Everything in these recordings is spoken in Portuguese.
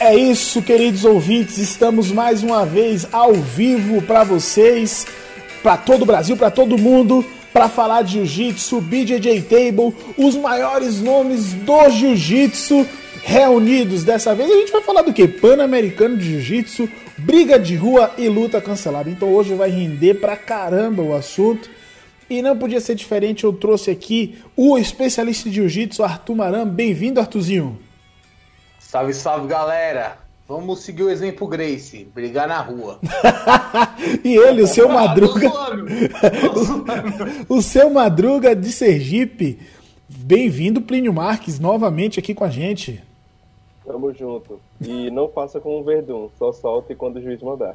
É isso, queridos ouvintes, estamos mais uma vez ao vivo para vocês, para todo o Brasil, para todo mundo, para falar de jiu-jitsu, BJJ Table, os maiores nomes do jiu-jitsu reunidos. Dessa vez a gente vai falar do que? Pan-Americano de Jiu-Jitsu, briga de rua e luta cancelada. Então hoje vai render pra caramba o assunto. E não podia ser diferente, eu trouxe aqui o especialista de jiu-jitsu, Arthur Maram. Bem-vindo, Arthurzinho. Salve, salve, galera! Vamos seguir o exemplo Grace, brigar na rua. e ele, o seu Madruga. o seu Madruga de Sergipe. Bem-vindo, Plínio Marques, novamente aqui com a gente. Tamo junto. E não faça como o Verdun, só solte quando o juiz mandar.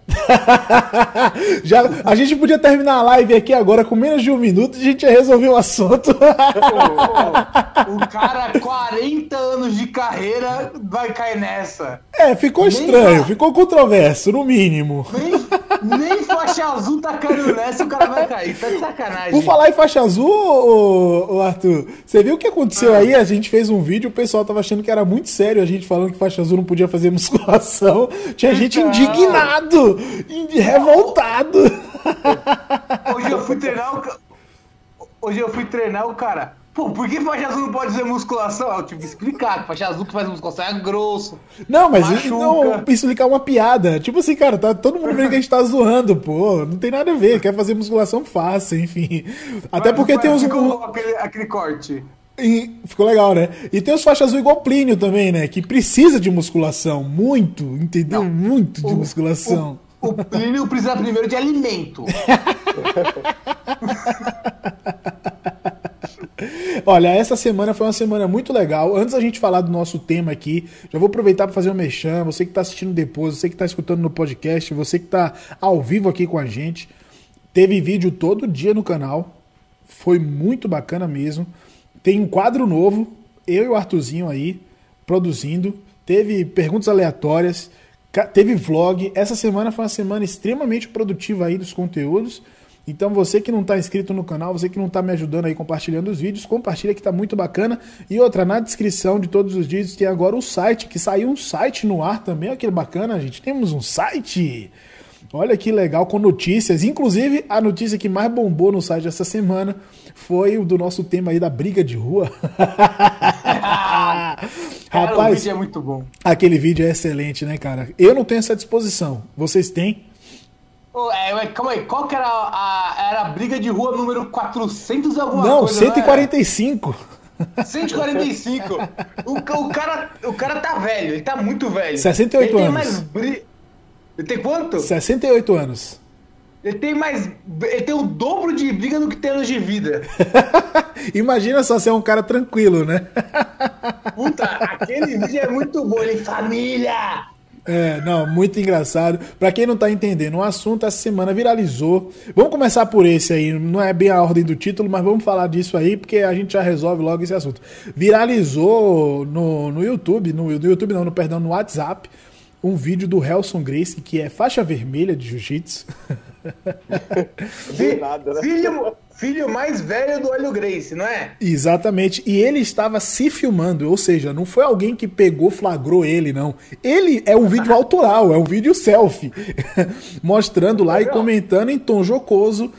Já, a gente podia terminar a live aqui agora com menos de um minuto e a gente ia resolver o assunto. o cara, 40 anos de carreira, vai cair nessa. É, ficou nem estranho, ficou controverso, no mínimo. Nem, nem faixa azul tá caindo nessa, o cara vai cair. Tá de sacanagem. Por falar em faixa azul, ô, ô Arthur, você viu o que aconteceu ah. aí? A gente fez um vídeo, o pessoal tava achando que era muito sério a gente falando que faixa azul não podia fazer musculação. Tinha gente indignado, revoltado. Hoje eu fui treinar o Hoje eu fui treinar o cara. Pô, por que faixa azul não pode fazer musculação? Eu tive que explicar faixa azul que faz musculação é grosso. Não, mas machuca. não explicar uma piada. Tipo assim, cara, tá todo mundo vendo que a gente tá zoando, pô. Não tem nada a ver. Quer fazer musculação fácil, enfim. Até mas, porque mas, tem uns. Aquele, aquele corte. E ficou legal, né? E tem os faixas azul igual Plínio também, né? Que precisa de musculação. Muito, entendeu? Não, muito de o, musculação. O, o Plínio precisa primeiro de alimento. Olha, essa semana foi uma semana muito legal. Antes da gente falar do nosso tema aqui, já vou aproveitar para fazer um mexão. Você que está assistindo depois, você que está escutando no podcast, você que está ao vivo aqui com a gente. Teve vídeo todo dia no canal. Foi muito bacana mesmo. Tem um quadro novo, eu e o Arthurzinho aí, produzindo. Teve perguntas aleatórias, teve vlog. Essa semana foi uma semana extremamente produtiva aí dos conteúdos. Então você que não está inscrito no canal, você que não está me ajudando aí compartilhando os vídeos, compartilha que está muito bacana. E outra, na descrição de todos os vídeos tem agora o site, que saiu um site no ar também, olha que bacana, gente. Temos um site. Olha que legal, com notícias. Inclusive, a notícia que mais bombou no site essa semana foi o do nosso tema aí da briga de rua. Cara, Rapaz, o vídeo é muito bom. Aquele vídeo é excelente, né, cara? Eu não tenho essa disposição. Vocês têm? Oh, é, calma aí, qual que era a, era a briga de rua número 400 e alguma não, coisa? 145. Não, 145. o, o, cara, o cara tá velho, ele tá muito velho. 68 ele anos. Tem mais bri... Ele tem quanto? 68 anos. Ele tem mais. Ele tem o dobro de briga do que tem anos de vida. Imagina só ser um cara tranquilo, né? Puta, aquele vídeo é muito bom. Ele, família! É, não, muito engraçado. Para quem não tá entendendo, o assunto essa semana viralizou. Vamos começar por esse aí, não é bem a ordem do título, mas vamos falar disso aí, porque a gente já resolve logo esse assunto. Viralizou no, no YouTube, no, no YouTube não, no perdão, no WhatsApp, um vídeo do Helson Grace, que é faixa vermelha de jiu-jitsu. nada, né? filho, filho mais velho do Olho Grace, não é? Exatamente. E ele estava se filmando, ou seja, não foi alguém que pegou, flagrou ele, não. Ele é um vídeo autoral, é um vídeo selfie, mostrando lá e comentando em tom jocoso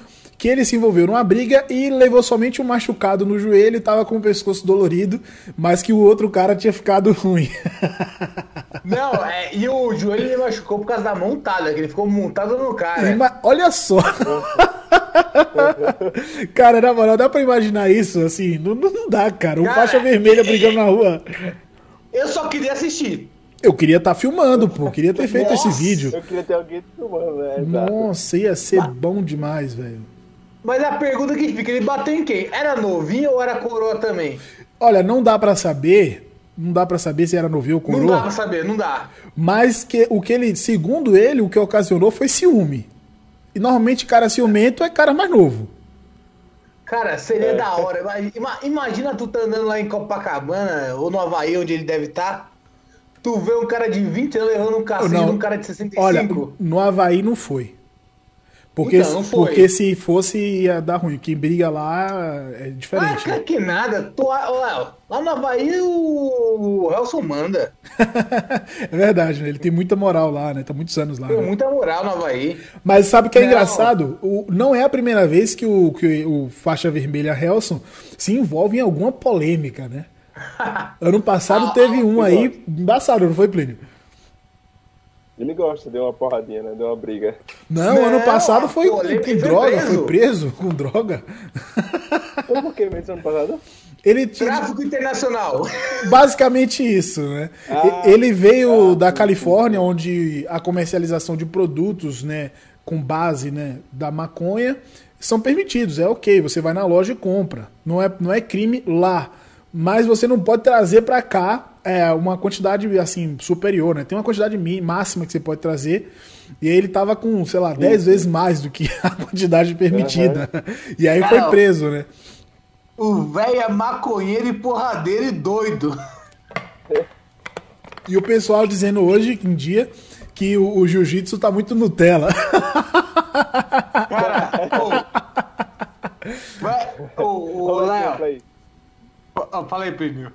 que ele se envolveu numa briga e levou somente um machucado no joelho, estava com o pescoço dolorido, mas que o outro cara tinha ficado ruim. Não, é, e o joelho ele machucou por causa da montada, que ele ficou montado no cara. Ima olha só. cara, na moral, dá pra imaginar isso? Assim, não, não dá, cara. Um cara, faixa vermelha brigando na rua. Eu só queria assistir. Eu queria estar tá filmando, pô. Eu queria ter feito Nossa, esse vídeo. Eu queria ter alguém filmando, né? Nossa, ia ser bom demais, velho. Mas a pergunta que fica, ele bateu em quem? Era novinho ou era coroa também? Olha, não dá para saber. Não dá para saber se era novinho ou coroa. Não dá pra saber, não dá. Mas que, o que ele, segundo ele, o que ocasionou foi ciúme. E normalmente cara ciumento é cara mais novo. Cara, seria é. da hora. Imagina tu tá andando lá em Copacabana ou no Havaí, onde ele deve estar. Tá, tu vê um cara de 20 anos levando um cacete de um cara de 65. Olha, no Havaí não foi. Porque, Então, foi. porque se fosse ia dar ruim. Quem briga lá é Ah, diferente. cara, né? que nada. Tô, lá, lá no Havaí o Elson manda. é verdade, né? Ele tem muita moral lá, né? Tá muitos anos lá. Tem né? muita moral no Havaí. Mas sabe o que é Não. engraçado? O, não é a primeira vez que o, que o faixa vermelha Helson se envolve em alguma polêmica, né? Ano passado Ah, teve um ah, aí embaçado, não foi, Plínio? Ele gosta, deu uma porradinha, né? Deu uma briga. Não, Não, ano passado foi pô, com, droga, preso. foi preso com droga. Foi por que mesmo ano passado? Ele tinha Tráfico internacional. basicamente isso, né? Ah, Ele veio da Califórnia, onde a comercialização de produtos, né, com base, né, da maconha são permitidos. É ok, você vai na loja e compra. Não é, não é crime lá, mas você não pode trazer para cá é, uma quantidade assim superior, né? Tem uma quantidade máxima que você pode trazer. E aí ele tava com, sei lá, 10 vezes mais do que a quantidade permitida. E aí foi preso, né? O velho é maconheiro e porradeiro e doido. E o pessoal dizendo hoje em dia que o, o jiu-jitsu tá muito Nutella. Cara, ô. O Léo. Fala aí, Pneu.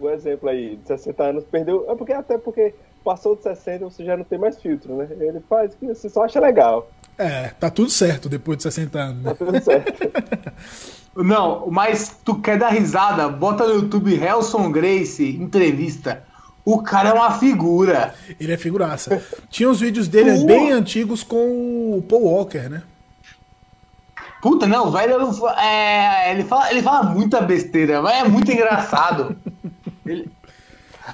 O exemplo aí, de 60 anos, perdeu. É porque até porque passou de 60 você já não tem mais filtro, né? Ele faz o que você só acha legal. É, tá tudo certo depois de 60 anos. Tá Né? tudo certo. Não, mas tu quer dar risada? Bota no YouTube Helson Grace, entrevista. O cara é uma figura. Ele é figuraça. Tinha os vídeos dele bem antigos com o Paul Walker, né? Puta, não, o velho é, ele, fala, ele fala muita besteira, mas é muito engraçado. Ele-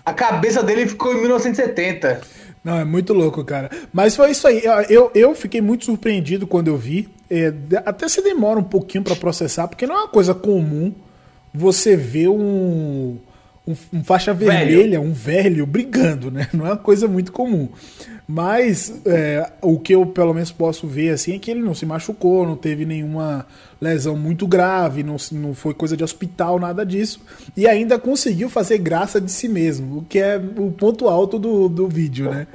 a cabeça dele ficou em 1970. Não, é muito louco, cara. Mas foi isso aí. Eu, eu fiquei muito surpreendido quando eu vi. É, até se demora um pouquinho pra processar, porque não é uma coisa comum você ver um, um, um faixa Velho. vermelha, um velho, brigando, né? Não é uma coisa muito comum. Mas é, o que eu pelo menos posso ver assim é que ele não se machucou, não teve nenhuma lesão muito grave, não, não foi coisa de hospital, nada disso. E ainda conseguiu fazer graça de si mesmo, o que é o ponto alto do, do vídeo, né?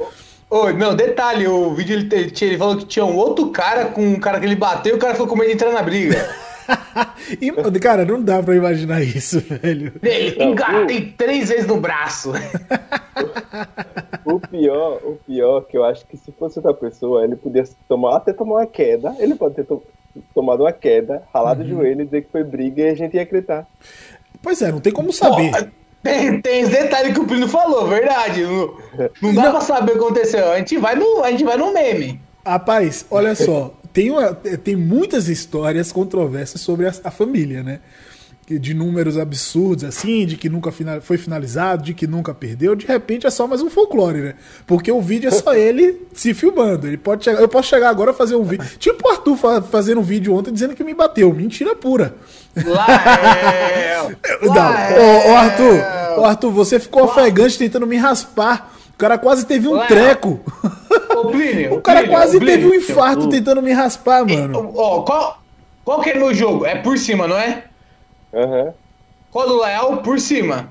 Ô, não, detalhe, o vídeo ele, ele falou que tinha um outro cara com um cara que ele bateu e o cara ficou com medo de entrar na briga. E, cara, não dá pra imaginar isso, velho. Engatei três vezes no braço. O pior, o pior que eu acho que se fosse outra pessoa, ele podia tomar, até tomar uma queda. Ele pode ter to- tomado uma queda, ralado o joelho e dizer que foi briga e a gente ia acreditar. Pois é, não tem como saber. Pô, tem, tem esse detalhe que o Plínio falou, verdade. Não, não dá Não. pra saber o que aconteceu. A gente vai no, a gente vai no meme. Rapaz, olha só, tem, uma, tem muitas histórias controversas sobre a, a família, né? De números absurdos, assim, de que nunca final- foi finalizado, de que nunca perdeu. De repente é só mais um folclore, né? Porque o vídeo é só ele se filmando. Ele pode chegar, eu posso chegar agora e fazer um vídeo. Tipo o Arthur fa- fazendo um vídeo ontem dizendo que me bateu. Mentira pura. Lael! Não, ô, ô, Arthur, ô, Arthur, você ficou ofegante tentando me raspar. O cara quase teve um Léo. treco. Ô, Plínio, O cara Plínio, quase Plínio. teve um infarto tentando me raspar, mano. Ó, qual, qual que é meu jogo? É por cima, não é? Aham. Qual do Léo? Por cima.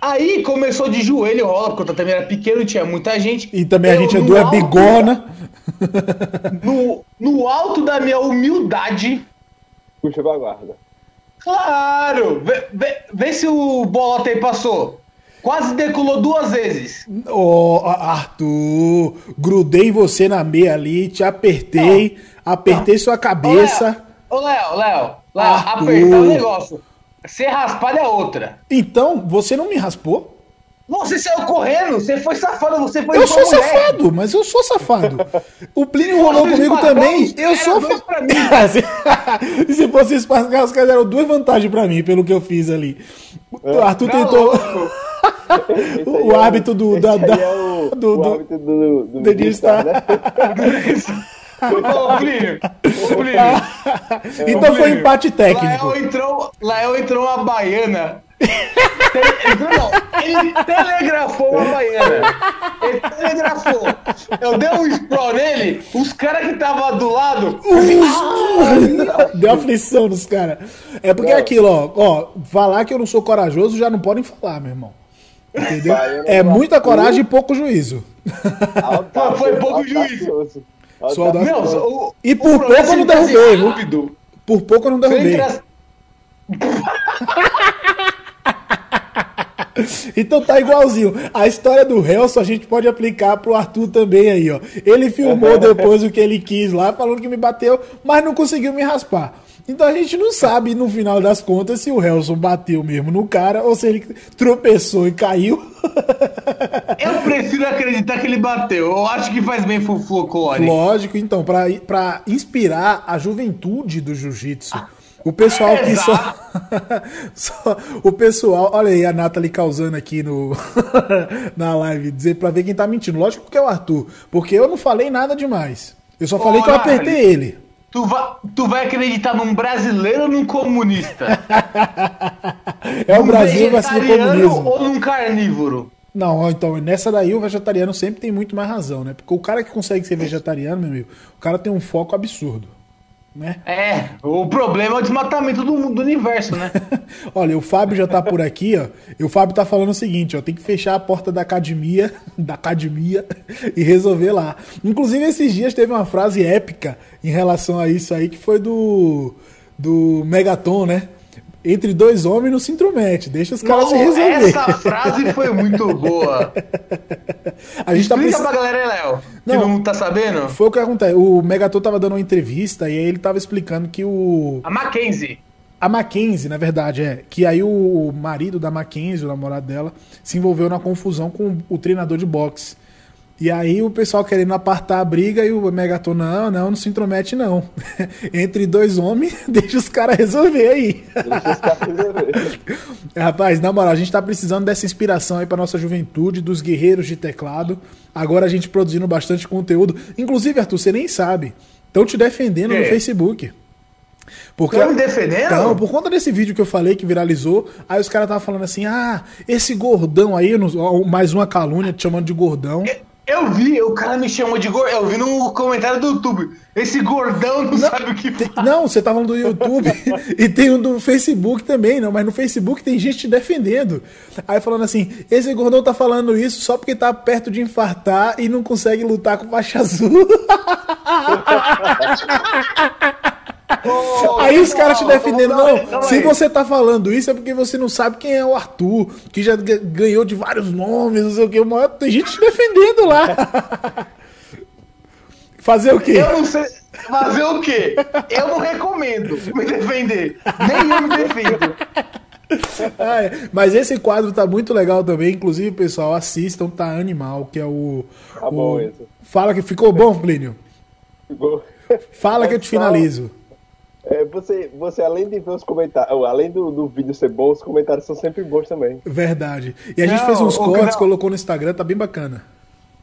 Aí começou de joelho, rola, porque eu também era pequeno, tinha muita gente. E também a Eu, gente é no duas alto- bigona. No, no alto da minha humildade, Puxa pra guarda. claro! Vê, vê- vê se o bolota aí passou. Quase decolou duas vezes. Ô, A- Arthur, grudei você na meia ali, te apertei, apertei sua cabeça. Ô, Léo, Léo, Léo, apertar o negócio. Ser raspado é outra. Então, você não me raspou? Você saiu correndo, você foi safado, você foi Eu sou mulher. safado, mas eu sou safado. O Plínio rolou comigo também. Eu sou dois pra mim. Se fosse Espartacus, os caras deram duas vantagens pra mim, pelo que eu fiz ali. O Arthur Tá tentou. O é hábito do- da- da- é o, do- o do- hábito do, do, do Nistar. né? Ô, Plínio, ô, Plínio. Então foi empate técnico. Lael entrou, Lael entrou uma baiana. Entrou, não, ele telegrafou uma baiana. Ele telegrafou. Eu dei um sprawl nele, os caras que estavam do lado. Deu aflição nos caras. É porque é aquilo, ó, ó, falar que eu não sou corajoso já não podem falar, meu irmão. Entendeu? É muita coragem e pouco juízo. Audacioso, Foi pouco juízo. audacioso. Suor do Não, o, E o por pouco problema é eu não ele tá derrubei, rápido. Por pouco eu não derrubei. Então tá igualzinho. A história do Helson a gente pode aplicar pro Arthur também aí, ó. Ele filmou depois o que ele quis lá, falando que me bateu, mas não conseguiu me raspar. Então a gente não sabe, no final das contas, se o Helson bateu mesmo no cara ou se ele tropeçou e caiu. Eu prefiro acreditar que ele bateu. Eu acho que faz bem pro folclore. Lógico, então, pra inspirar a juventude do jiu-jitsu. O pessoal que só, só- O pessoal. Olha aí a Nathalie causando aqui no, na live, dizer pra ver quem tá mentindo. Lógico que é o Arthur, porque eu não falei nada demais. Eu só falei Ô, que eu Nathalie. apertei ele. Tu, vai, tu vai acreditar num brasileiro ou num comunista? É o Num Brasil versus o vegetariano comunismo. Ou num carnívoro? Não, então, nessa daí o vegetariano sempre tem muito mais razão, né? Porque o cara que consegue ser vegetariano, meu amigo, o cara tem um foco absurdo. Né? É, o problema é o desmatamento do, do universo, né? Olha, o Fábio já tá por aqui, ó. E o Fábio tá falando o seguinte, ó, tem que fechar a porta da academia, da academia e resolver lá. Inclusive esses dias teve uma frase épica em relação a isso aí que foi do do Megaton, né? Entre dois homens não se intromete, deixa os caras se resolver. essa frase foi muito boa. A gente tá Explica precisando pra galera aí, Léo, que Não. tá sabendo. Foi o que acontece. O Megaton tava dando uma entrevista e aí ele tava explicando que o A Mackenzie. A Mackenzie, na verdade, é. Que aí o marido da Mackenzie, o namorado dela, se envolveu na confusão com o treinador de boxe. E aí o pessoal querendo apartar a briga e o Megaton, não, não, não se intromete não. Entre dois homens, deixa os caras resolver aí. Deixa os caras resolver. Rapaz, na moral, a gente tá precisando dessa inspiração aí pra nossa juventude, dos guerreiros de teclado. Agora a gente produzindo bastante conteúdo. Inclusive, Arthur, você nem sabe. Estão te defendendo no Quê? Facebook. Porque Tão me defendendo? Então, por conta desse vídeo que eu falei que viralizou, aí os caras estavam falando assim: ah, esse gordão aí, mais uma calúnia te chamando de gordão. Eu vi, o cara me chamou de gordão. Eu vi no comentário do YouTube. Esse gordão não, sabe o que faz. Não, você tá falando do YouTube e tem um do Facebook também, não, mas no Facebook tem gente te defendendo. Aí falando assim: esse gordão tá falando isso só porque tá perto de infartar e não consegue lutar com faixa azul. Aí os caras te defendendo, não, se você tá falando isso é porque você não sabe quem é o Arthur, que já ga- ganhou de vários nomes, não sei o que, uma- tem gente te defendendo lá. Fazer o quê? Eu não sei fazer o quê? Eu não recomendo me defender. Nem eu me defendo. Ah, é. Mas esse quadro tá muito legal também, inclusive, pessoal, assistam, tá animal, que é o... Tá bom o- isso. Fala que ficou bom, Plínio? Ficou- Fala que eu te finalizo. É, você, você, além de ver os comentários, além do, do vídeo ser bom, os comentários são sempre bons também. Verdade. E a gente Não, fez uns cortes, não. colocou no Instagram, tá bem bacana.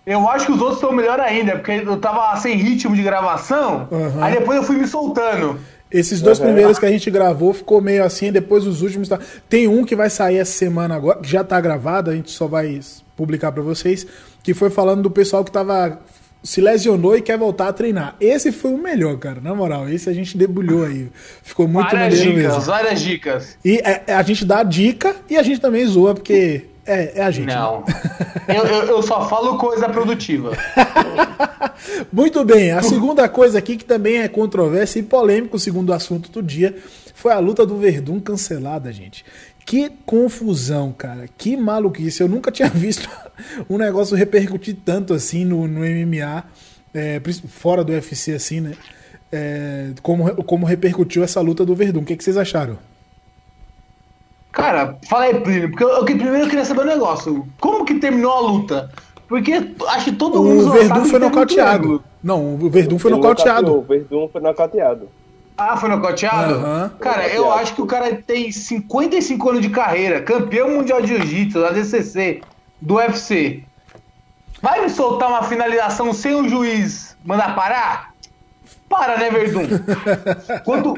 Eu acho que os outros estão melhor ainda, porque eu tava sem ritmo de gravação, Uhum. aí depois eu fui me soltando. Esses dois Uhum. primeiros que a gente gravou ficou meio assim, depois os últimos tá... Tem um que vai sair essa semana agora, que já tá gravado, a gente só vai publicar pra vocês, que foi falando do pessoal que tava se lesionou e quer voltar a treinar. Esse foi o melhor, cara, na moral. Esse a gente debulhou aí. Ficou muito várias maneiro dicas, mesmo. várias dicas. E é, é, a gente dá a dica e a gente também zoa, porque é, é a gente. né? Não. Eu, eu, eu só falo coisa produtiva. Muito bem, a segunda coisa aqui que também é controvérsia e polêmico, segundo o assunto do dia, foi a luta do Verdun cancelada, gente. Que confusão, cara. Que maluquice. Eu nunca tinha visto um negócio repercutir tanto assim no, no MMA, é, fora do UFC, assim, né? É, como, como repercutiu essa luta do Verdun. O que, que vocês acharam? Cara, fala aí, Plínio, porque eu, eu que- primeiro eu queria saber um negócio. Como que terminou a luta? Porque acho que todo mundo O Verdun foi nocauteado. Não, o Verdun foi nocauteado. O Verdun foi nocauteado. Ah, foi nocauteado? Aham. Cara, eu acho que o cara tem 55 anos de carreira, campeão mundial de jiu-jitsu, da DCC, do UFC. Vai me soltar uma finalização sem o juiz mandar parar? Para, né, Verdun? Quando...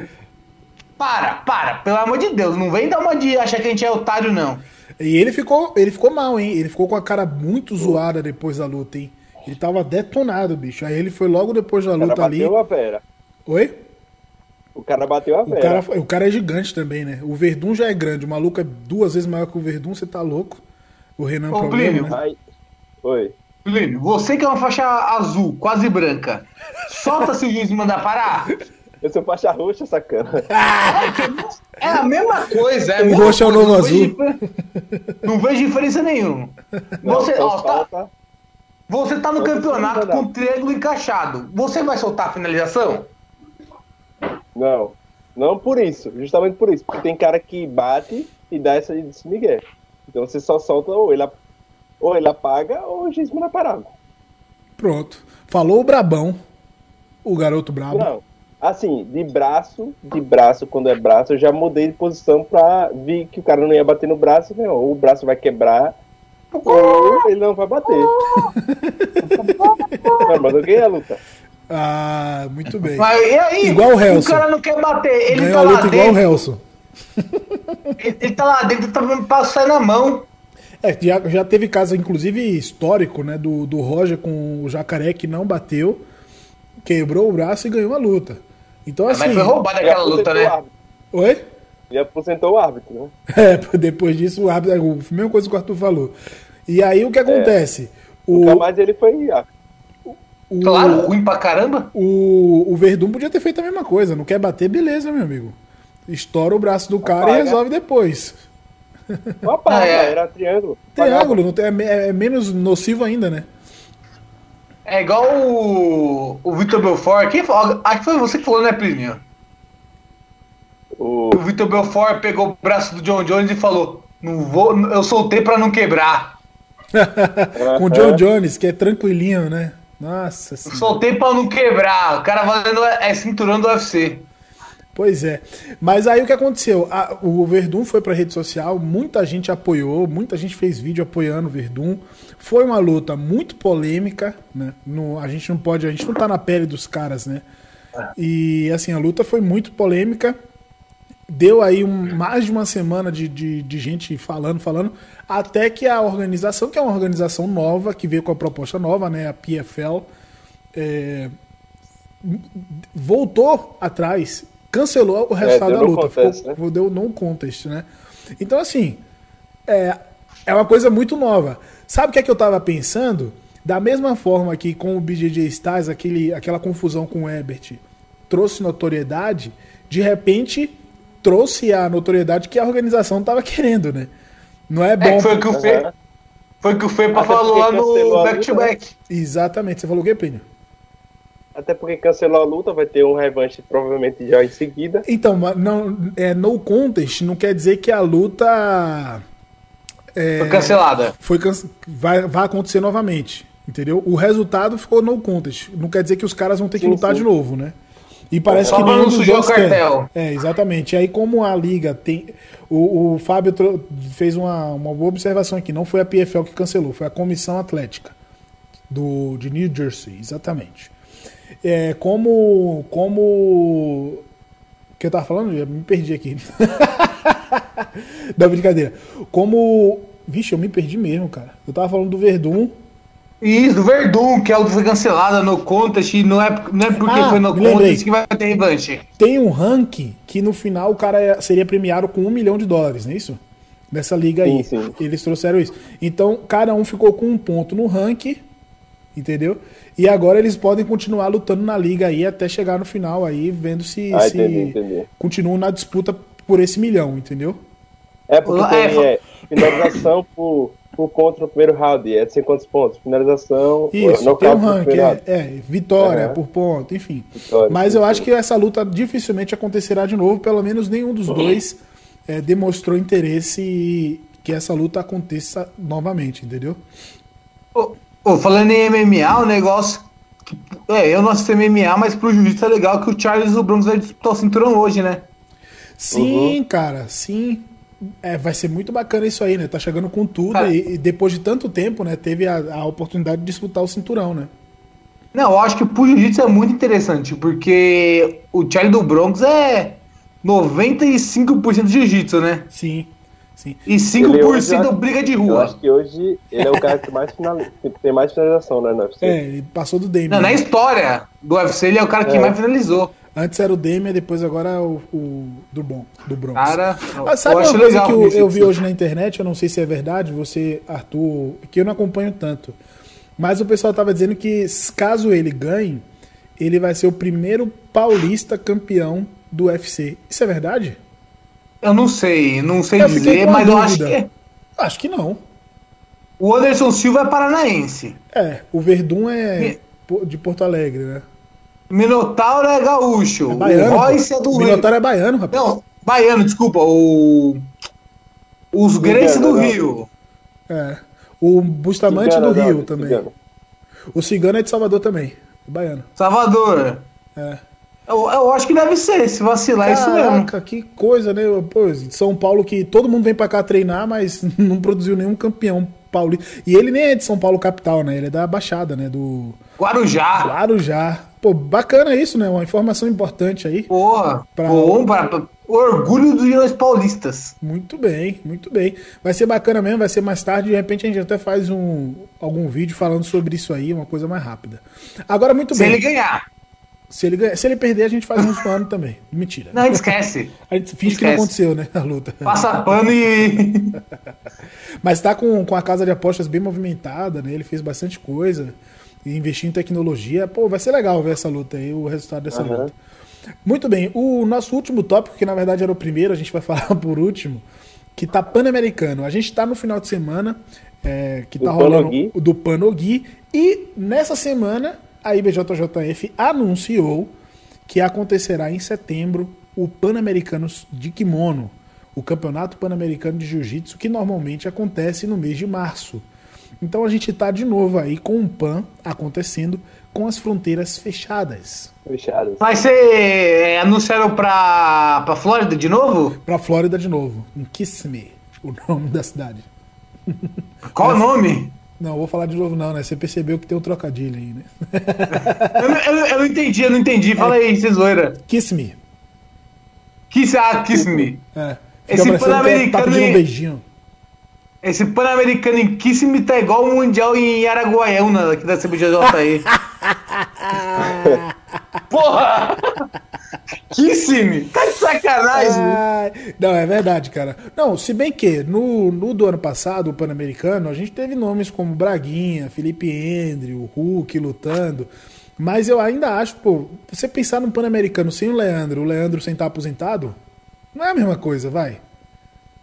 Para, para, pelo amor de Deus, não vem dar uma de achar que a gente é otário, não. E ele ficou, ele ficou mal, hein? Ele ficou com a cara muito zoada depois da luta, hein? Ele tava detonado, bicho. Aí ele foi logo depois da luta ali. bateu a Vera. Oi? O cara bateu a O Vera. cara, o cara é gigante também, né? O Verdun já é grande. O maluco é duas vezes maior que o Verdun, você tá louco. O Renan Ô, problema, Plínio, né? Aí... Oi. Plínio, você que é uma faixa azul, quase branca, solta se o juiz mandar parar. Eu sou faixa roxa, sacana. É a mesma coisa. É O mesma roxo é o coisa, novo não vejo azul. difer- Não vejo diferença nenhuma. Não, Você, ó, tá, falta- você tá no campeonato com o triângulo encaixado. Você vai soltar a finalização? Não, não por isso, justamente por isso. Porque tem cara que bate e dá essa de Miguel. Então você só solta ou ele, ou ele apaga ou o juiz manda parar. Pronto. Falou o Brabão. O garoto brabo. Não, assim, de braço, de braço, quando é braço, eu já mudei de posição pra ver que o cara não ia bater no braço, né? Ou o braço vai quebrar, ou ele não vai bater. Não, mas eu ganhei a luta. Ah, muito bem. Mas e aí? Igual o Helson. cara não quer bater. Ele Ganhou tá a lá luta igual o dentro. Helson. Ele, ele tá lá dentro, tá passando na mão. É, já, já teve caso, inclusive, histórico, né? Do, do Roger com o jacaré que não bateu, quebrou o braço e ganhou a luta. Então, assim. Mas foi roubada aquela luta, o né? Oi? E aposentou o árbitro, né? É, depois disso, o árbitro. A mesma coisa que o Arthur falou. E aí o que acontece? O, Nunca mais ele foi árbitro. O, Claro, ruim pra caramba. o, o Verdun podia ter feito a mesma coisa. Não quer bater, beleza, meu amigo. Estoura o braço do cara e Apaga. resolve depois. Não apaga, Ah, é. era triângulo. Triângulo, não tem, é, é menos nocivo ainda, né? É igual o, o Vitor Belfort. Quem falou? Acho que foi você que falou, né, Plínio? O... O Vitor Belfort pegou o braço do John Jones e falou: Não vou, eu soltei pra não quebrar. Com o John Jones, que é tranquilinho, né? Nossa senhora. soltei pra não quebrar. O cara valendo é cinturão do UFC. Pois é. Mas aí o que aconteceu? A- o Verdun foi pra rede social, muita gente apoiou, muita gente fez vídeo apoiando o Verdun. Foi uma luta muito polêmica, né? No- a gente não pode, a gente não tá na pele dos caras, né? E assim, a luta foi muito polêmica. Deu aí um- mais de uma semana de, de, de gente falando, falando, até que a organização, que é uma organização nova, que veio com a proposta nova, né? A PFL, é, voltou atrás, cancelou o resultado deu da luta. contest, ficou, né? Deu no contest, né? Então, assim, é, é uma coisa muito nova. Sabe o que é que eu tava pensando? Da mesma forma que com o BJJ Styles, aquele, aquela confusão com o Ebert trouxe notoriedade, de repente trouxe a notoriedade que a organização tava querendo, né? Não é bom. É que foi o que o Aham. foi o que o Até falou lá no a Back luta, to Back. Exatamente. Você falou o quê, Plínio? Até porque cancelou a luta, vai ter um revanche provavelmente já em seguida. Então, mas não, é, no contest não quer dizer que a luta é, Foi cancelada. foi cance- vai, vai acontecer novamente. Entendeu? O resultado ficou no contest. Não quer dizer que os caras vão ter que Sim, lutar sim. de novo, né? E parece Só que nenhum não dos dois o cartel. É, exatamente. E aí, como a liga tem. O, o Fábio fez uma, uma boa observação aqui. Não foi a PFL que cancelou, foi a Comissão Atlética do, de New Jersey, exatamente. É, como. Como. O que eu tava falando? Eu me perdi aqui. da brincadeira. Como. Vixe, eu me perdi mesmo, cara. Eu tava falando do Verdun. Isso, do Verdun, que a luta foi cancelada no contest e não é, não é porque Ah, foi no contest que vai ter revanche. Tem um ranking que no final o cara é- seria premiado com um milhão de dólares, não é isso? Nessa liga aí. Sim, sim. Eles trouxeram isso. Então, cada um ficou com um ponto no ranking, entendeu? E agora eles podem continuar lutando na liga aí até chegar no final aí, vendo se, Ah, se entendi, entendi. continuam na disputa por esse milhão, entendeu? É porque É, tem é, finalização por, por contra no primeiro round. É de 100 quantos pontos? Finalização. Isso, nocaute tem um ranking, é, é, vitória Aham. por ponto, enfim. Vitória, Mas sim, eu acho que essa luta dificilmente acontecerá de novo, pelo menos nenhum dos dois é, demonstrou interesse que essa luta aconteça novamente, entendeu? Ô, ô, falando em MMA, o negócio. é, eu não assisto MMA, mas pro Jiu-Jitsu é legal que o Charles e o Bronx vai disputar o cinturão hoje, né? Sim, cara, sim. É, vai ser muito bacana isso aí, né? Tá chegando com tudo Cara. e, e depois de tanto tempo, né, teve a, a oportunidade de disputar o cinturão, né? Não, eu acho que pro Jiu-Jitsu é muito interessante, porque o Charlie do Bronx é 95% de Jiu-Jitsu, né? Sim, sim. E 5% Ele hoje, eu- briga de Eu rua. acho que hoje ele é o cara que mais finali... que tem mais finalização, né, no UFC. É, ele passou do Damian. Não, na história do UFC, ele é o cara que É. mais finalizou. Antes era o Damian, depois agora é o, o do bom, do Bronx. Cara, Ah, sabe uma coisa que eu, eu vi hoje na internet, eu não sei se é verdade, você, Arthur, que eu não acompanho tanto. Mas o pessoal tava dizendo que caso ele ganhe, ele vai ser o primeiro paulista campeão do UFC. Isso é verdade? Eu não sei, não sei Eu dizer, mas eu acho dúvida. que Acho que não. o Anderson Silva é paranaense. É, o Verdun é de Porto Alegre, né? Minotauro é gaúcho. É baiano. o Royce pô. é do Rio. Minotauro é baiano, rapaz. Não, baiano, desculpa. O. Os Grace do não. Rio. É. O Bustamante Cigano, do Rio não, também. cigano. O Cigano é de Salvador também. É baiano. Salvador. É. Eu, eu acho que deve ser, se vacilar, é isso mesmo. Caraca, que coisa, né? Pô, São Paulo que todo mundo vem pra cá treinar, mas não produziu nenhum campeão paulista. E ele nem é de São Paulo capital, né? Ele é da Baixada, né? Do Guarujá. Guarujá. Pô, bacana isso, né? Uma informação importante aí. Porra. Pra- Bom, pra, orgulho dos Ilhões Paulistas. Muito bem, muito bem. Vai ser bacana mesmo, vai ser mais tarde. De repente a gente até faz um, algum vídeo falando sobre isso aí, uma coisa mais rápida. Agora, muito Se bem. ele ganhar. Se, ele, ganhar- se ele perder, a gente faz um zoando também. Mentira. Não, esquece. A gente finge que não esquece. aconteceu, né? A luta. Passa pano e. Mas tá com, com a casa de apostas bem movimentada, né? Ele fez bastante coisa. E investiu em tecnologia. Pô, vai ser legal ver essa luta aí, o resultado dessa Aham. luta. Muito bem. O nosso último tópico, que na verdade era o primeiro, a gente vai falar por último, que tá pan-americano. A gente tá no final de semana, é, que Do tá rolando Panogui. o do Panogui. E nessa semana, a IBJJF anunciou que acontecerá em setembro o Pan-Americano de Kimono, o Campeonato Pan-Americano de Jiu-Jitsu, que normalmente acontece no mês de março. Então a gente está de novo aí com o PAN acontecendo com as fronteiras fechadas. Fechadas. Vai ser. é, anunciaram pra, pra Flórida de novo? Para Flórida de novo, em Kissimmee, o nome da cidade. Qual o nome? Não, vou falar de novo não, né? Você percebeu que tem um trocadilho aí, né? Eu, não- eu, não- eu não entendi, eu não entendi. Fala aí, vocês zoeira. Kissimmee. Kiss, ah, kiss me. É. Esse parecendo que tá Pan-Americano pedindo um beijinho. Esse Pan-Americano em Kiss me tá igual o Mundial em Araguaiana, aqui da CBJJ. Porra! Kiss me! Tá de sacanagem! Ai, não, é verdade, cara. Não, se bem que no, no do ano passado, o Pan-Americano, a gente teve nomes como Braguinha, Felipe Andrew, Hulk lutando. Mas eu ainda acho, pô, você pensar num Pan-Americano sem o Leandro, o Leandro sem estar aposentado, não é a mesma coisa, vai.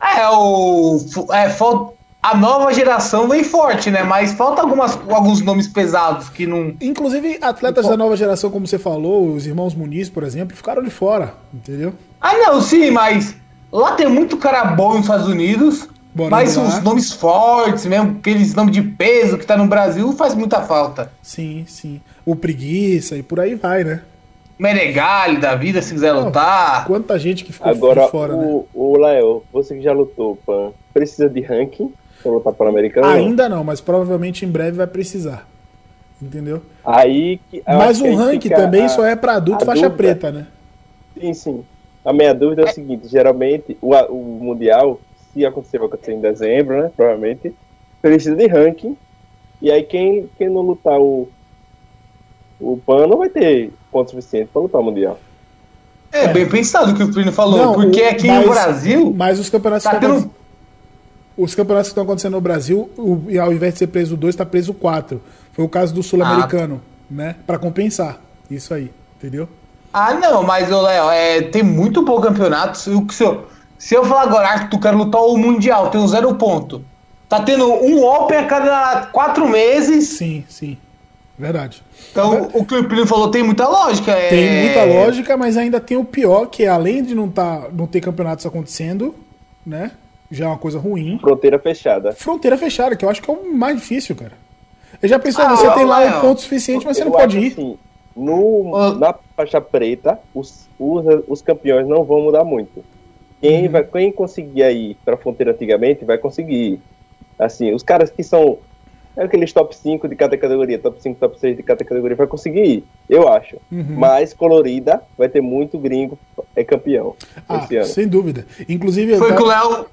É, o. É, falta, a nova geração vem forte, né? Mas falta algumas, alguns nomes pesados que não. Inclusive, atletas da nova geração, como você falou, os irmãos Muniz, por exemplo, ficaram de fora, entendeu? Ah, não, sim, mas lá tem muito cara bom nos Estados Unidos. Bora mas lá. os nomes fortes mesmo, aqueles nomes de peso que tá no Brasil, faz muita falta. Sim, sim. O preguiça e por aí vai, né? Menegali da vida, se quiser lutar. Quanta gente que ficou Agora, fora, né? o, o Léo, você que já lutou, Pan, precisa de ranking pra lutar Pan-Americano? não? Ainda não, mas provavelmente em breve vai precisar. Entendeu? Aí que. Mas o ranking também a- só é pra adulto faixa dúvida. preta, né? Sim, sim. A minha dúvida é o seguinte: geralmente o, o Mundial, se acontecer, vai acontecer em dezembro, né? Provavelmente, precisa de ranking. E aí quem, quem não lutar o, o PAN não vai ter ponto suficiente pra lutar o Mundial. É, bem pensado o que o Plínio falou, Não, porque o- aqui mas- no Brasil. Mas os campeonatos Tá que estão tendo- os campeonatos que estão acontecendo no Brasil, o, e ao invés de ser preso 2, tá preso 4. Foi o caso do Sul-Americano, né? Pra compensar. Isso aí, entendeu? Ah, não, mas, ô Léo, é, tem muito pouco campeonato. Se, eu- se eu, se eu falar agora que tu quer lutar o Mundial, tem um zero ponto. Tá tendo um Open a cada quatro meses. Sim, sim. Verdade. Então, o que o Plínio falou tem muita lógica. é- Tem muita lógica, mas ainda tem o pior, que é além de não, tá, não ter campeonatos acontecendo, né? Já é uma coisa ruim. Fronteira fechada. Fronteira fechada, que eu acho que é o mais difícil, cara. Eu já pensou, Ah, você tem lá Léo, um ponto suficiente, mas você Eu não pode ir. assim, no, Ah. na faixa preta, os, os, os campeões não vão mudar muito. Quem, Uhum. vai, quem conseguir ir pra fronteira antigamente, vai conseguir. Assim, os caras que são aqueles top 5 de cada categoria, top 5, top 6 de cada categoria, vai conseguir ir, eu acho. Uhum. Mas colorida, vai ter muito gringo é campeão Ah, esse ano. sem dúvida. Inclusive, Foi tava- que o Léo.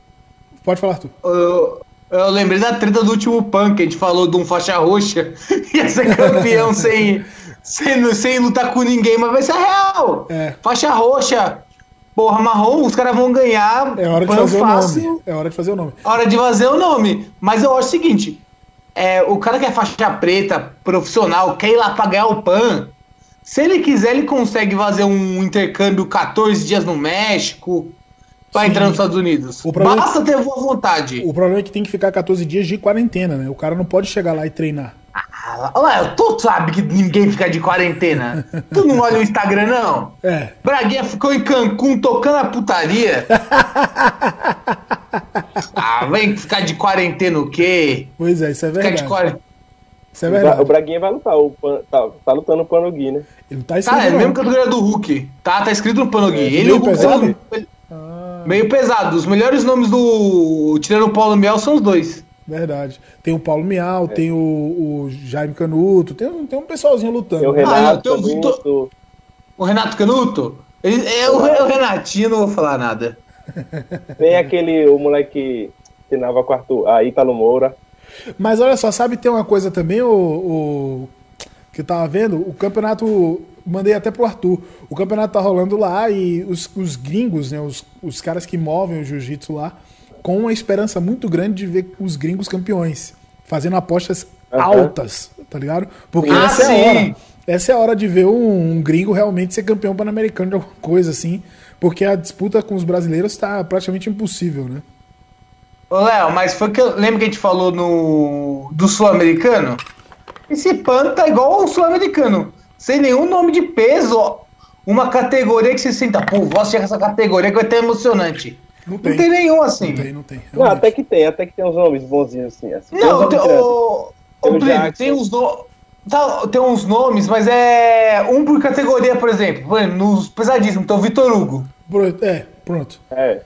pode falar tu. Eu, eu lembrei da treta do último punk, que a gente falou de um faixa roxa. Ia ser campeão sem, sem, sem lutar com ninguém, mas vai ser real. É. Faixa roxa, porra, marrom, os caras vão ganhar. É hora de fazer o fácil. nome. É hora de fazer o nome. Hora de fazer o nome. Mas eu acho o seguinte: é, o cara que é faixa preta, profissional, quer ir lá pra ganhar o PAN. Se ele quiser, ele consegue fazer um intercâmbio 14 dias no México pra Sim. entrar nos Estados Unidos. Problema- Basta ter boa vontade. O problema é que tem que ficar 14 dias de quarentena, né? O cara não pode chegar lá e treinar. Ah, Léo, tu sabe que ninguém fica de quarentena. tu não olha o Instagram, não? É. Braguinha ficou em Cancún tocando a putaria. ah, vem ficar de quarentena o quê? Pois é, isso é Ficar verdade. de quarentena. Isso é O Bra- verdade. O Braguinha vai lutar, o Pan- tá, tá lutando o Pano Gui, né? Ele tá escrito Cara, é a mesma categoria do Hulk. Tá, tá escrito no Pano Gui. Ele e meio o Hulk pesado? são meio pesado. Os melhores nomes do tirando o Paulo Miel são os dois. Verdade. Tem o Paulo Miau, tem o, o Jaime Canuto, tem, um- tem um pessoalzinho lutando. Tem o? Ah, Renato, tem o Vitor- O Renato Canuto. Ele, é, o, o Renatinho, não vou falar nada. Tem aquele, o moleque que treinava com o Arthur, a Ítalo Moura. Mas olha só, sabe tem uma coisa também, o, o que eu tava vendo? O campeonato, mandei até pro Arthur, o campeonato tá rolando lá e os, os gringos, né, os, os caras que movem o jiu-jitsu lá, com uma esperança muito grande de ver os gringos campeões, fazendo apostas Aham. altas, tá ligado? Porque Ah, essa é a sim. hora. Essa é a hora de ver um, um gringo realmente ser campeão pan-americano de alguma coisa assim, porque a disputa com os brasileiros tá praticamente impossível, né? Ô, Léo, mas foi que eu lembro que a gente falou no do sul-americano? Esse PAN tá igual ao sul-americano, sem nenhum nome de peso, ó. uma categoria que você senta, pô, vou assistir essa categoria que vai ter emocionante. Não Não tem nenhum assim. Não tem, não tem. Não, realmente. até que tem, até que tem uns nomes bonzinhos assim. assim. Tem uns Não, nomes tem, grandes. ô, Tem o Plínio, tem uns no... tá, tem uns nomes, mas é um por categoria, por exemplo. Por exemplo, nos pesadíssimos, tem o Vitor Hugo. É, pronto. É.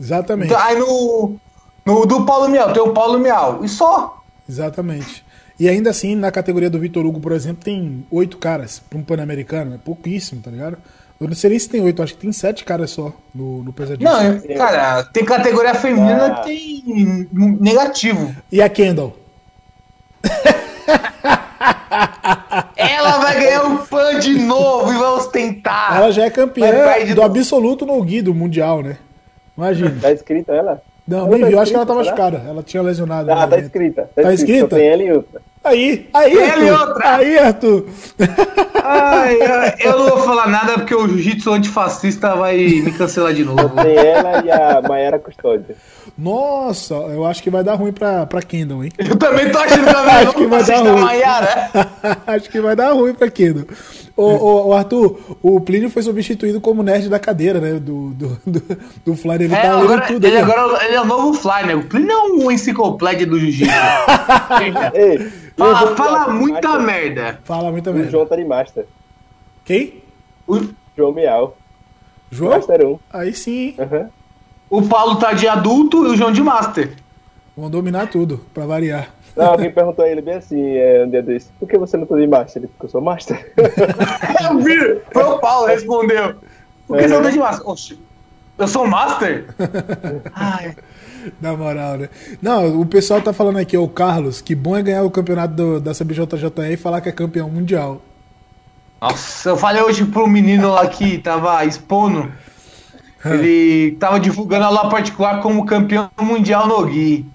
Exatamente. Aí no, no do Paulo Miau, tem o Paulo Miau. E só. Exatamente. E ainda assim, na categoria do Vitor Hugo, por exemplo, tem oito caras para um Pan-Americano. É pouquíssimo, tá ligado? Eu não sei nem se tem oito, acho que tem sete caras só no, no pesadíssimo. Não, cara, tem categoria feminina Ah. que tem negativo. E a Kendall? Ela vai ganhar o PAN de novo e vai ostentar. Ela já é campeã do do- absoluto no Gui do Mundial, né? Imagina. Tá escrita ela? Não, Ela nem tá viu, acho que ela será? machucada. Ela tinha lesionado. Ah, no tá escrita. Tá Tá, escrita? tem ela e outra. Aí, aí, e Arthur. outra. Aí, Arthur. Ai, eu, não vou falar nada porque o jiu-jitsu antifascista vai me cancelar de novo. Tem ela e a Mayara Custódia. Nossa, eu acho que vai dar ruim pra, pra Kendall, hein? Eu também tô achando que Acho que vai dar ruim. Maiara. Acho que vai dar ruim pra Kendall. Ô, ô, ô, Arthur, o Plínio foi substituído como nerd da cadeira, né? Do, do, do, do Flyer. Ele É, tá lendo agora, tudo ele, aí. agora ele é o novo Fly, né? O Plínio é um enciclopédia do jiu-jitsu. Ei, fala fala muita master? merda. Fala muita O merda. João tá de Master. Quem? O, João Miau. João? Master 1. Aí sim, Aham. o Paulo tá de adulto e o João de master. vão dominar tudo, pra variar. Não, alguém perguntou a ele bem assim, é, um dia desse, por que você não tá de Master? Ele, porque eu sou Master. Eu vi, foi o Paulo que respondeu. Por que você não tá de master? Oxi, eu sou master? Ai, Na moral, né? Não, o pessoal tá falando aqui, o Carlos, que bom é ganhar o campeonato do, da CBJJE e falar que é campeão mundial. Nossa, eu falei hoje pro menino lá que tava expondo. Ele tava divulgando a aula particular como campeão mundial no Gui.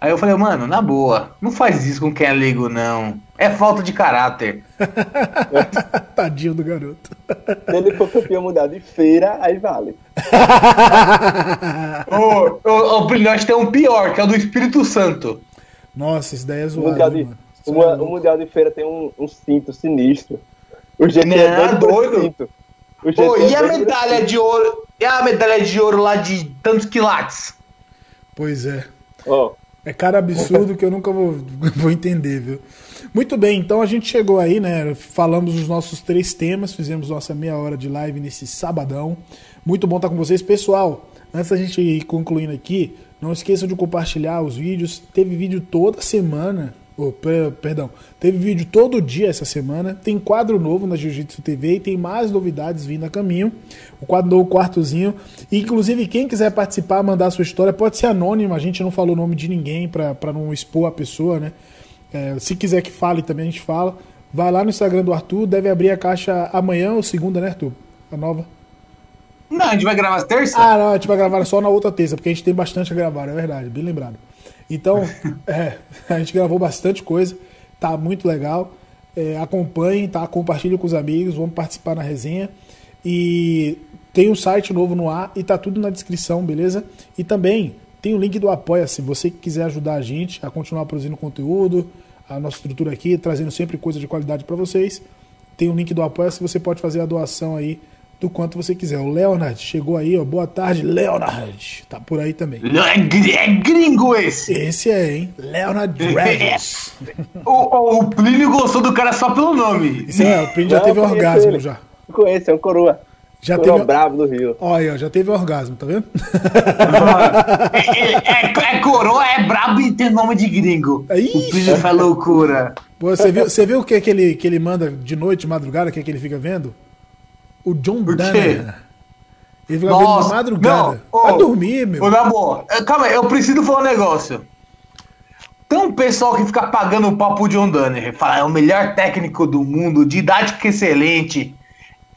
Aí eu falei, mano, na boa, não faz isso com quem é leigo, não. É falta de caráter. Tadinho do garoto. Se ele for campeão mundial de feira, aí vale. Ô, ô, Plínio, nós tem um pior, que é o do Espírito Santo. Nossa, isso daí é O zoado, mundial, hein, de, o, é o mundial de feira tem um, um cinto sinistro. O GT Não, é doido, por doido. cinto. O GT Pô, é e a medalha de ouro? E a medalha de ouro lá de tantos quilates? Pois é. Ó, É cara absurdo que eu nunca vou, vou entender, viu? Muito bem, então a gente chegou aí, né? Falamos os nossos três temas, fizemos nossa meia hora de live nesse sabadão. Muito bom estar com vocês. Pessoal, antes da gente ir concluindo aqui, não esqueçam de compartilhar os vídeos. Teve vídeo toda semana. Oh, per- perdão, teve vídeo todo dia essa semana. Tem quadro novo na Jiu-Jitsu TV e tem mais novidades vindo a caminho. O quadro novo, quartozinho. E, inclusive, quem quiser participar, mandar sua história, pode ser anônimo. A gente não falou o nome de ninguém para não expor a pessoa, né? É, se quiser que fale também, a gente fala. Vai lá no Instagram do Arthur, deve abrir a caixa amanhã ou segunda, né, Arthur? A nova. Não, a gente vai gravar terça? Ah, não, a gente vai gravar só na outra terça, porque a gente tem bastante a gravar, é verdade, bem lembrado. Então, é, a gente gravou bastante coisa, tá muito legal. É, tá? Compartilhem com os amigos, vamos participar na resenha. E tem um site novo no ar e tá tudo na descrição, beleza? E também tem o link do Apoia-se, você que quiser ajudar a gente a continuar produzindo conteúdo, a nossa estrutura aqui, trazendo sempre coisa de qualidade para vocês. Tem o link do Apoia-se, você pode fazer a doação aí do quanto você quiser. O Leonard chegou aí, ó. Boa tarde, Leonard. Tá por aí também. É, gr- é gringo esse. Esse é, hein? Leonard Regis. O, o Plínio gostou do cara só pelo nome. Esse é, o Print já Não, teve orgasmo ele. já. Conheço, é um coroa. Já coroa teve. bravo do Rio. Olha aí, ó, já teve orgasmo, tá vendo? É, é- é coroa, é brabo e tem nome de gringo. Aí. O Plínio faz loucura. Pô, Você viu, você viu o que, que, ele, que ele manda de noite, de madrugada, o que, que ele fica vendo? O John? Danner. Ele fica vendo de Nossa, madrugada. não, Vai ô, dormir, meu. Ô, na boa, é, calma aí, eu preciso falar um negócio. Tem um pessoal que fica pagando o papo de John Danner, fala, é o melhor técnico do mundo, didática excelente.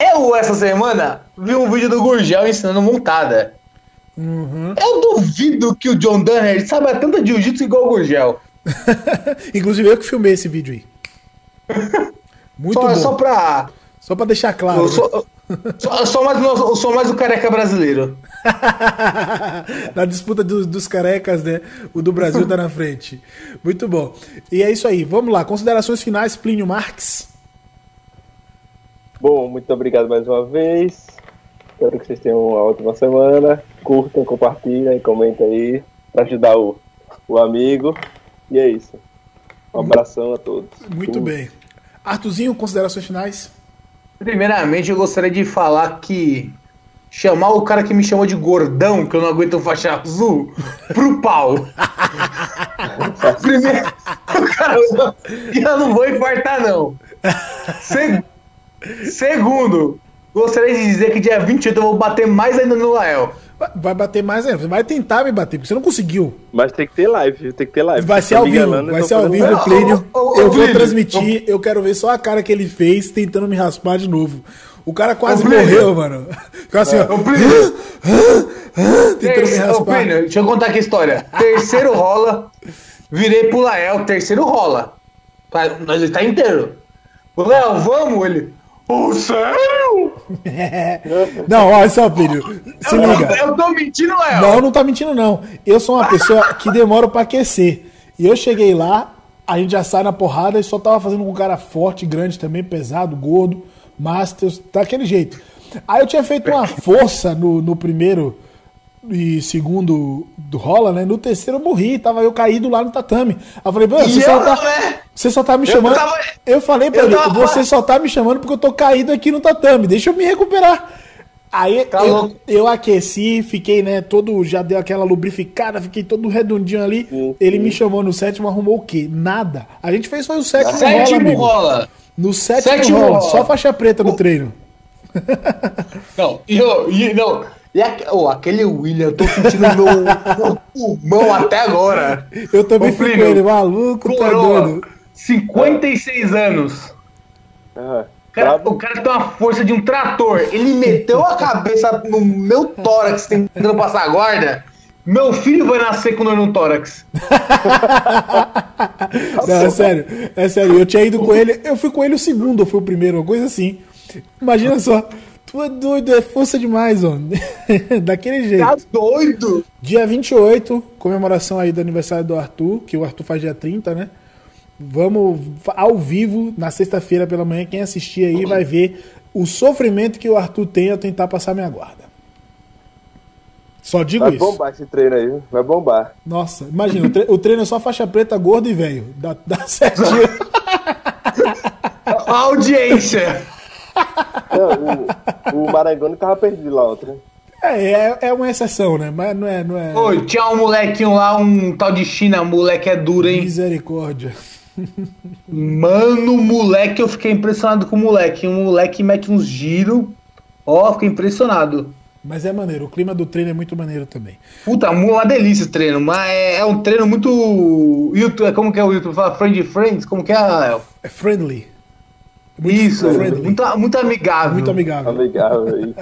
Eu, essa semana, vi um vídeo do Gurgel ensinando montada. Uhum. Eu duvido que o John Danner saiba tanto jiu-jitsu igual o Gurgel. Inclusive eu que filmei esse vídeo aí. Muito Só, bom. só pra. Só pra deixar claro. Eu né? sou, só, sou mais, eu sou mais o careca brasileiro. Na disputa dos, dos carecas, né? O do Brasil tá na frente. Muito bom. E é isso aí. Vamos lá. Considerações finais, Plínio Marques. Bom, muito obrigado mais uma vez. Espero que vocês tenham uma ótima semana. Curtam, compartilhem, comentem aí para ajudar o, o amigo. E é isso. Um abração a todos. Muito bem. Artuzinho, considerações finais? Primeiramente, eu gostaria de falar que chamar o cara que me chamou de gordão, que eu não aguento faixa azul, pro pau. Primeiro, o cara, eu não vou infartar, não. Se- segundo, gostaria de dizer que dia 28 eu vou bater mais ainda no Lael. Vai- bater mais ainda. Vai tentar me bater, porque você não conseguiu. Mas tem que ter live, tem que ter live. Vai ser ao vivo. Vai ser ao vivo, live. Plínio. Eu vou transmitir. Eu quero ver só a cara que ele fez tentando me raspar de novo. O cara quase morreu, mano. Ficou assim, ó. Ô, Plínio. Tentando me raspar. Plínio, deixa eu contar aqui a história. Terceiro rola, virei pro Lael, terceiro rola. Nós está inteiro. O Léo, vamos? Ele. Ô, sério? Não, olha só, Plínio. Se eu, liga. Eu tô mentindo, Léo. Não, não tá mentindo, não. Eu sou uma pessoa que demora pra aquecer. E eu cheguei lá, a gente já sai na porrada e só tava fazendo com um cara forte, grande também, pesado, gordo, master, daquele jeito. Aí eu tinha feito uma força no, no primeiro e segundo do rola, né? No terceiro eu morri, tava eu caído lá no tatame. Aí eu falei, "Pô, você só, eu, tá, você só tá me Eu chamando. tava- Eu falei pra eu ele, tava- você só tá me chamando porque eu tô caído aqui no tatame, deixa eu me recuperar. Aí Tá eu, eu aqueci, fiquei, né, todo, já deu aquela lubrificada, fiquei todo redondinho ali. Sim, Ele me chamou no sétimo, arrumou o quê? Nada. A gente fez foi o sétimo, rola, Sétimo amigo. rola. No sétimo, Sétimo rola, rola. só faixa preta no treino. Não, e, eu- e não. E aque- ô, aquele William, eu tô sentindo meu, meu pulmão até agora. Eu também Ô, fui com ele, maluco, tá Coroa, doido. 56 anos. Ah, O cara, o cara tem uma força de um trator. Ele meteu a cabeça no meu tórax tentando passar a guarda. Meu filho vai nascer com dor no tórax. Não, é sério, é sério. Eu tinha ido com ele, eu fui com ele o segundo, ou foi o primeiro, uma coisa assim. Imagina só, tu é doido, é força demais, ó. Daquele jeito. Tá doido? Dia 28, comemoração aí do aniversário do Arthur, que o Arthur faz dia 30, né? Vamos ao vivo na sexta-feira pela manhã. Quem assistir aí vai ver o sofrimento que o Arthur tem ao tentar passar minha guarda. Só digo Vai isso. bombar esse treino aí, viu? vai bombar. Nossa, imagina, o, tre- o treino é só faixa preta, gordo e velho. Dá, dá certinho. A audiência. Não, o, o Marangoni tava perdido lá ontem. né? É, é, é uma exceção, né? Mas não é. Não é... Oi, tinha um molequinho lá, um tal de China. Moleque é duro, hein? Misericórdia. Mano, moleque, eu fiquei impressionado com o moleque. Um moleque mete uns giros. Ó, fiquei impressionado. Mas é maneiro, o clima do treino é muito maneiro também. Puta, uma delícia esse treino, mas é, é um treino muito. YouTube, como que é o YouTube? Fala Friend Friends? Como que é, Léo? É friendly. Muito Isso, friendly. muito, muito amigável. Muito amigável. Amigável aí.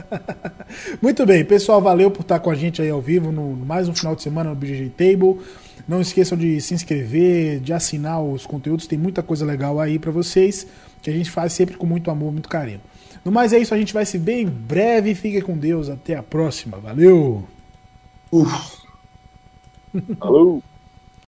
Muito bem, pessoal, valeu por estar com a gente aí ao vivo no mais um final de semana no BGG Table. Não esqueçam de se inscrever, de assinar os conteúdos, tem muita coisa legal aí para vocês, que a gente faz sempre com muito amor, muito carinho. No mais é isso, a gente vai se ver em breve. Fique com Deus, até a próxima. Valeu! Falou!